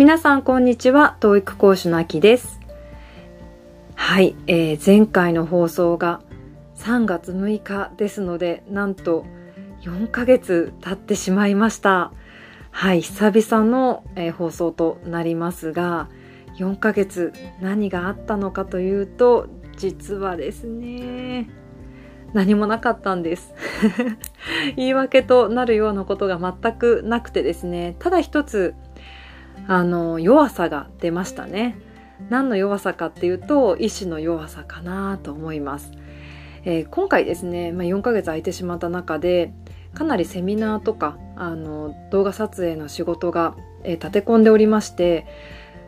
皆さんこんにちは。教育講師のあきです。はい、えー、前回の放送が3月6日ですのでなんと4ヶ月経ってしまいました。はい久々の、えー、放送となりますが4ヶ月何があったのかというと実はですね何もなかったんです。言い訳となるようなことが全くなくてですねただ一つあの弱さが出ましたね。何の弱さかっていうと意志の弱さかなと思います、えー、今回ですね、まあ、4ヶ月空いてしまった中でかなりセミナーとかあの動画撮影の仕事が、えー、立て込んでおりまして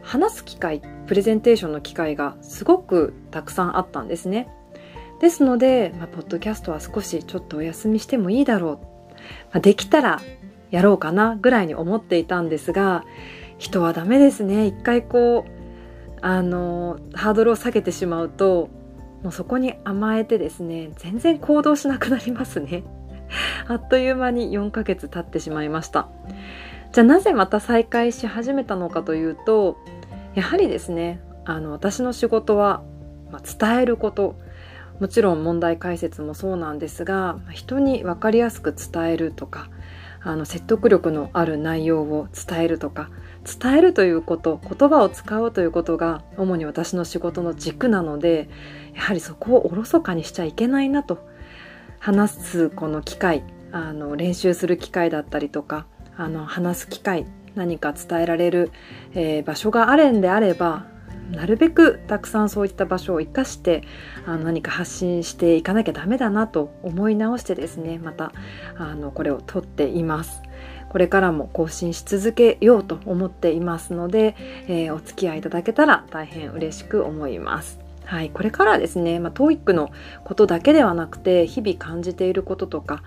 話す機会プレゼンテーションの機会がすごくたくさんあったんですね。ですので、まあ、ポッドキャストは少しちょっとお休みしてもいいだろう、まあ、できたらやろうかなぐらいに思っていたんですが人はダメですね。一回こうあのハードルを下げてしまうともうそこに甘えてですね全然行動しなくなりますね。あっという間に4ヶ月経ってしまいました。じゃあなぜまた再開し始めたのかというとやはりですねあの私の仕事は、まあ、伝えること。もちろん問題解説もそうなんですが人に分かりやすく伝えるとかあの説得力のある内容を伝えるとか伝えるということ言葉を使うということが主に私の仕事の軸なのでやはりそこをおろそかにしちゃいけないなと話すこの機会あの練習する機会だったりとかあの話す機会何か伝えられる、えー、場所があるんであればなるべくたくさんそういった場所を生かしてあの何か発信していかなきゃダメだなと思い直してですねまたあのこれを撮っています。これからも更新し続けようと思っていますので、えー、お付き合いいただけたら大変嬉しく思います。はい、これからですね、まあ、TOEIC のことだけではなくて日々感じていることとか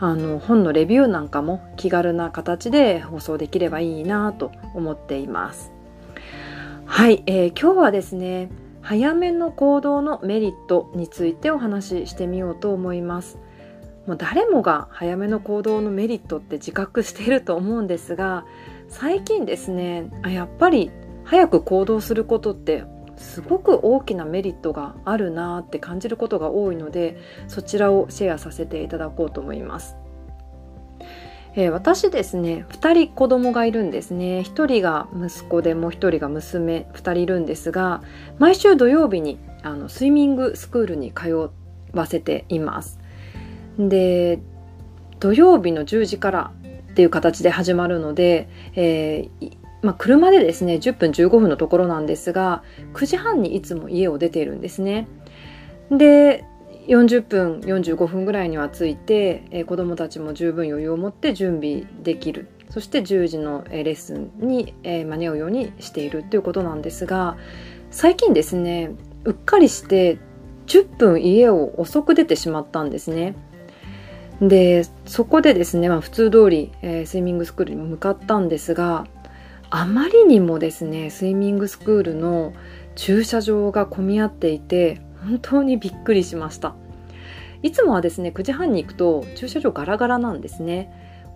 あの本のレビューなんかも気軽な形で放送できればいいなと思っています。はい、えー、今日はですね早めの行動のメリットについてお話ししてみようと思いますもう誰もが早めの行動のメリットって自覚していると思うんですが最近ですねあやっぱり早く行動することってすごく大きなメリットがあるなって感じることが多いのでそちらをシェアさせていただこうと思います。えー、私ですね2人子供がいるんですね。1人が息子でもう1人が娘2人いるんですが毎週土曜日にあのスイミングスクールに通わせています。で土曜日の10時からっていう形で始まるので、えー、まあ、車でですね10分15分のところなんですが9時半にいつも家を出ているんですねで40分45分ぐらいには着いて、えー、子どもたちも十分余裕を持って準備できるそして10時のレッスンに、えー、間に合うようにしているということなんですが最近ですねうっかりして10分家を遅く出てしまったんですね。でそこでですね、まあ、普通通り、えー、スイミングスクールに向かったんですがあまりにもですねスイミングスクールの駐車場が混み合っていて本当にびっくりしました。いつもはですね9時半に行くと駐車場ガラガラなんですね。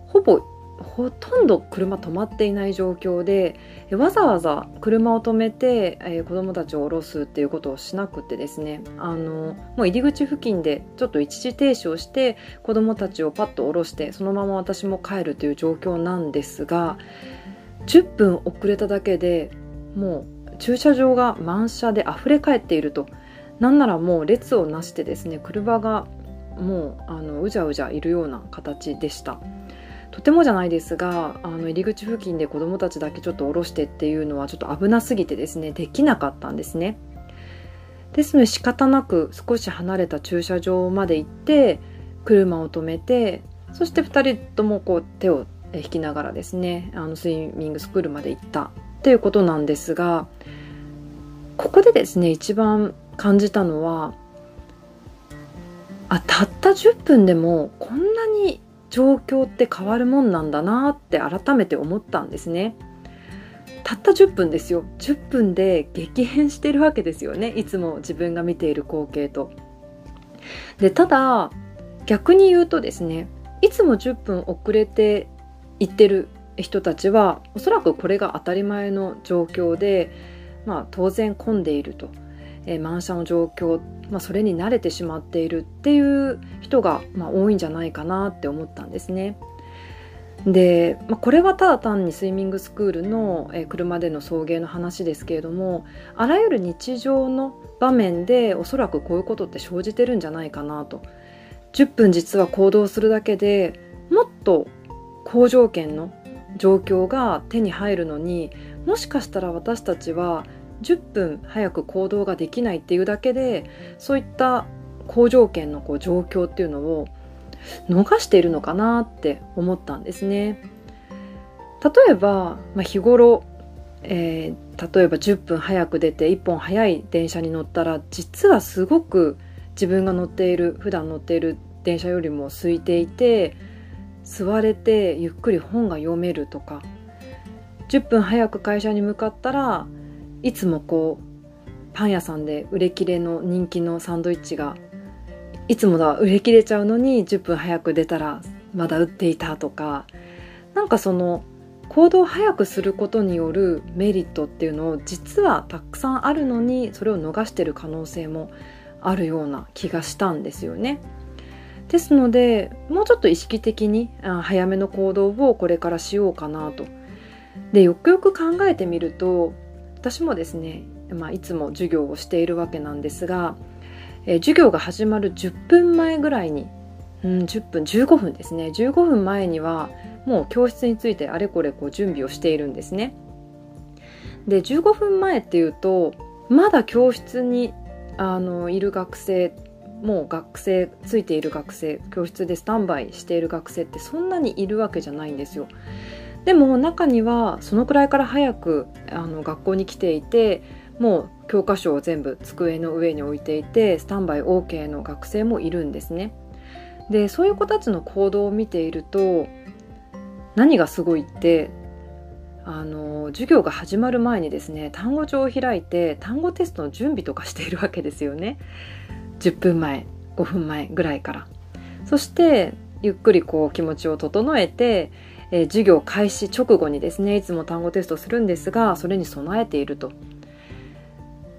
ほぼほとんど車止まっていない状況でわざわざ車を止めて、えー、子どもたちを降ろすっていうことをしなくてですね。あのもう入り口付近でちょっと一時停止をして子どもたちをパッと降ろしてそのまま私も帰るという状況なんですが10分遅れただけでもう駐車場が満車で溢れ返っていると。なんならもう列をなしてですね車がもうあのうじゃうじゃいるような形でした。とてもじゃないですがあの入り口付近で子どもたちだけちょっと降ろしてっていうのはちょっと危なすぎてですねできなかったんですね。ですので仕方なく少し離れた駐車場まで行って車を止めてそして2人ともこう手を引きながらですねあのスイミングスクールまで行ったっていうことなんですがここでですね一番感じたのはあたった10分でもこんなに状況って変わるもんなんだなって改めて思ったんですね。たった10分ですよ10分で激変してるわけですよねいつも自分が見ている光景と。でただ逆に言うとですねいつも10分遅れて行ってる人たちはおそらくこれが当たり前の状況で、まあ、当然混んでいると、えー、満車の状況、まあ、それに慣れてしまっているっていう人が、まあ、多いんじゃないかなって思ったんですね。で、まあ、これはただ単にスイミングスクールの、えー、車での送迎の話ですけれどもあらゆる日常の場面でおそらくこういうことって生じてるんじゃないかなと10分実は行動するだけでもっと好条件の状況が手に入るのにもしかしたら私たちは10分早く行動ができないっていうだけでそういった好条件のこう状況っていうのを逃しているのかなって思ったんですね。例えば、まあ、日頃、えー、例えば10分早く出て1本早い電車に乗ったら実はすごく自分が乗っている普段乗っている電車よりも空いていて座れてゆっくり本が読めるとか10分早く会社に向かったらいつもこうパン屋さんで売れ切れの人気のサンドイッチがいつもだ売れ切れちゃうのに10分早く出たらまだ売っていたとかなんかその行動を早くすることによるメリットっていうのを実はたくさんあるのにそれを逃してる可能性もあるような気がしたんですよね。ですのでもうちょっと意識的に早めの行動をこれからしようかなと。でよくよく考えてみると私もですね、まあ、いつも授業をしているわけなんですが、え授業が始まる10分前ぐらいに、うん、10分15分ですね15分前にはもう教室についてあれこれこう準備をしているんですね。で15分前っていうとまだ教室にあのいる学生もう学生ついている学生教室でスタンバイしている学生ってそんなにいるわけじゃないんですよ。でも中にはそのくらいから早くあの学校に来ていてもう教科書を全部机の上に置いていてスタンバイ OK の学生もいるんですね。でそういう子たちの行動を見ていると何がすごいってあの授業が始まる前にですね単語帳を開いて単語テストの準備とかしているわけですよね10分前5分前ぐらいからそしてゆっくりこう気持ちを整えて、え、授業開始直後にですねいつも単語テストするんですがそれに備えていると。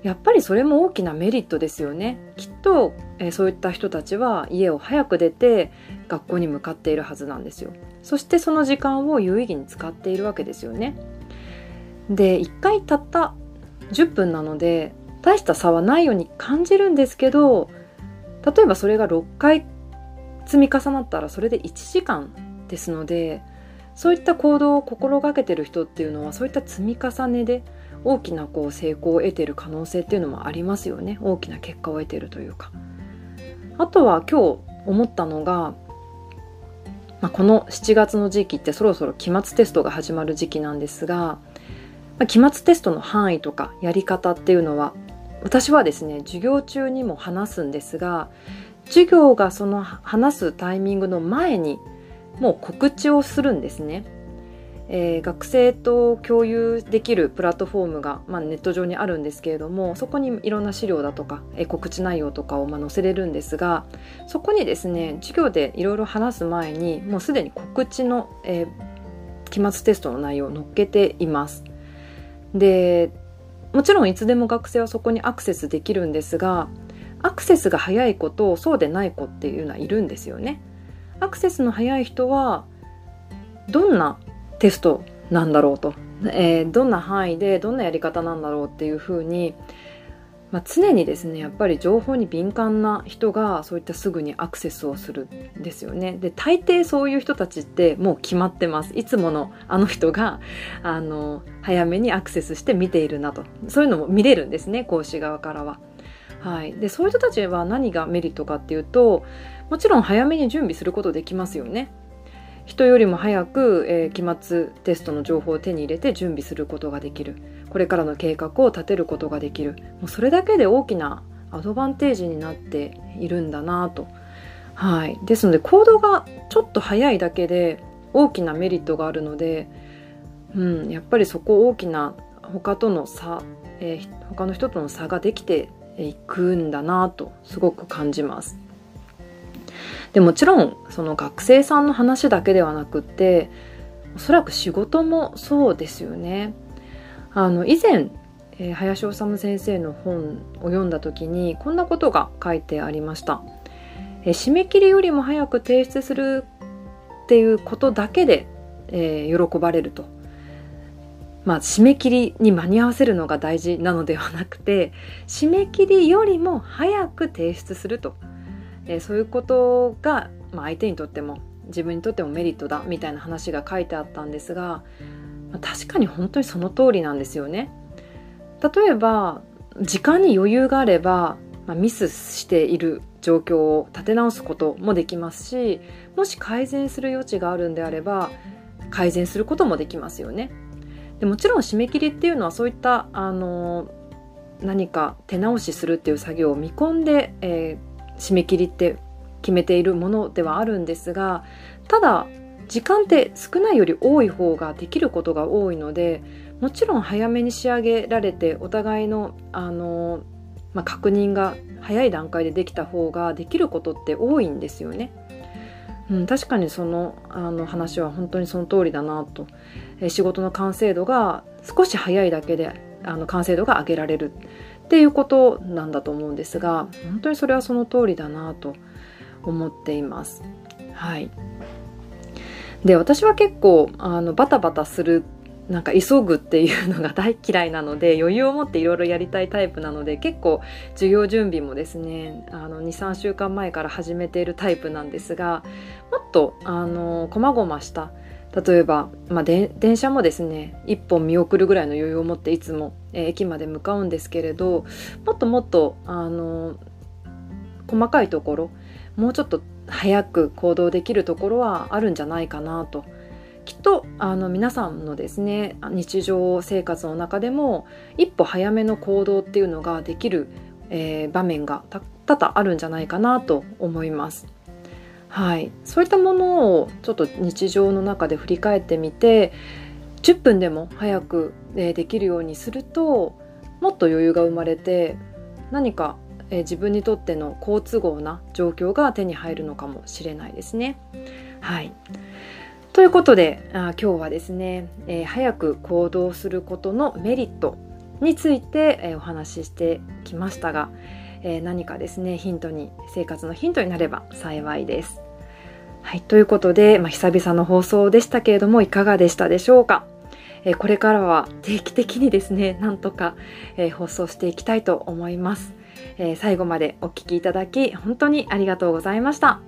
やっぱりそれも大きなメリットですよね。きっと、え、そういった人たちは家を早く出て学校に向かっているはずなんですよ。そしてその時間を有意義に使っているわけですよね。で1回たった10分なので大した差はないように感じるんですけど例えばそれが6回積み重なったらそれで1時間ですのでそういった行動を心がけてる人っていうのはそういった積み重ねで大きなこう成功を得てる可能性っていうのもありますよね。大きな結果を得てるというか。あとは今日思ったのがまあ、この7月の時期ってそろそろ期末テストが始まる時期なんですが、まあ、期末テストの範囲とかやり方っていうのは私はですね授業中にも話すんですが授業がその話すタイミングの前にもう告知をするんですね。えー、学生と共有できるプラットフォームが、まあ、ネット上にあるんですけれどもそこにいろんな資料だとか、えー、告知内容とかをまあ載せれるんですがそこにですね授業でいろいろ話す前にもうすでに告知の、えー、期末テストの内容を載っけています。でもちろんいつでも学生はそこにアクセスできるんですがアクセスが早い子とそうでない子っていうのはいるんですよね。アクセスの早い人はどんなテストなんだろうと、えー、どんな範囲でどんなやり方なんだろうっていうふうに、まあ、常にですねやっぱり情報に敏感な人がそういったすぐにアクセスをするんですよね。で大抵そういう人たちってもう決まってます。いつものあの人があの早めにアクセスして見ているなとそういうのも見れるんですね講師側からは。はい、でそういう人たちは何がメリットかっていうともちろん早めに準備することできますよね。人よりも早く、えー、期末テストの情報を手に入れて準備することができるこれからの計画を立てることができるもうそれだけで大きなアドバンテージになっているんだなと。はい、ですので行動がちょっと早いだけで大きなメリットがあるので、うん、やっぱりそこ大きな他との差、えー、他の人との差ができていくんだなとすごく感じます。でもちろんその学生さんの話だけではなくっておそらく仕事もそうですよね。あの以前、えー、林修先生の本を読んだ時にこんなことが書いてありました。えー、締め切りよりも早く提出するっていうことだけで、えー、喜ばれると。まあ、締め切りに間に合わせるのが大事なのではなくて締め切りよりも早く提出すると、えー、そういうことが、まあ、相手にとっても自分にとってもメリットだみたいな話が書いてあったんですが、まあ、確かに本当にその通りなんですよね。例えば時間に余裕があれば、まあ、ミスしている状況を立て直すこともできますしもし改善する余地があるんであれば改善することもできますよね。でもちろん締め切りっていうのはそういったあの何か手直しするっていう作業を見込んで、えー、締め切りって決めているものではあるんですがただ時間って少ないより多い方ができることが多いのでもちろん早めに仕上げられてお互いのあの、まあ、確認が早い段階でできた方ができることって多いんですよね。うん、確かにそのあの話は本当にその通りだなと、え仕事の完成度が少し早いだけであの完成度が上げられる。っていうことなんだと思うんですが本当にそれはその通りだなと思っています。はい、で私は結構あのバタバタするなんか急ぐっていうのが大嫌いなので 余裕を持っていろいろやりたいタイプなので結構授業準備もですね23週間前から始めているタイプなんですがもっとあの細々した。例えば、まあ、電車もですね一本見送るぐらいの余裕を持っていつも、えー、駅まで向かうんですけれどもっともっとあの細かいところもうちょっと早く行動できるところはあるんじゃないかなときっとあの皆さんのですね日常生活の中でも一歩早めの行動っていうのができる、えー、場面が多々あるんじゃないかなと思います。はい、そういったものをちょっと日常の中で振り返ってみて10分でも早く、できるようにするともっと余裕が生まれて何か、自分にとっての好都合な状況が手に入るのかもしれないですね。はいということであ今日はですね、えー、早く行動することのメリットについて、えー、お話ししてきましたが、えー、何かですねヒントに生活のヒントになれば幸いです。はい、ということで、まあ、久々の放送でしたけれどもいかがでしたでしょうか、えこれからは定期的にですねなんとか、え放送していきたいと思います、え最後までお聴きいただき本当にありがとうございました。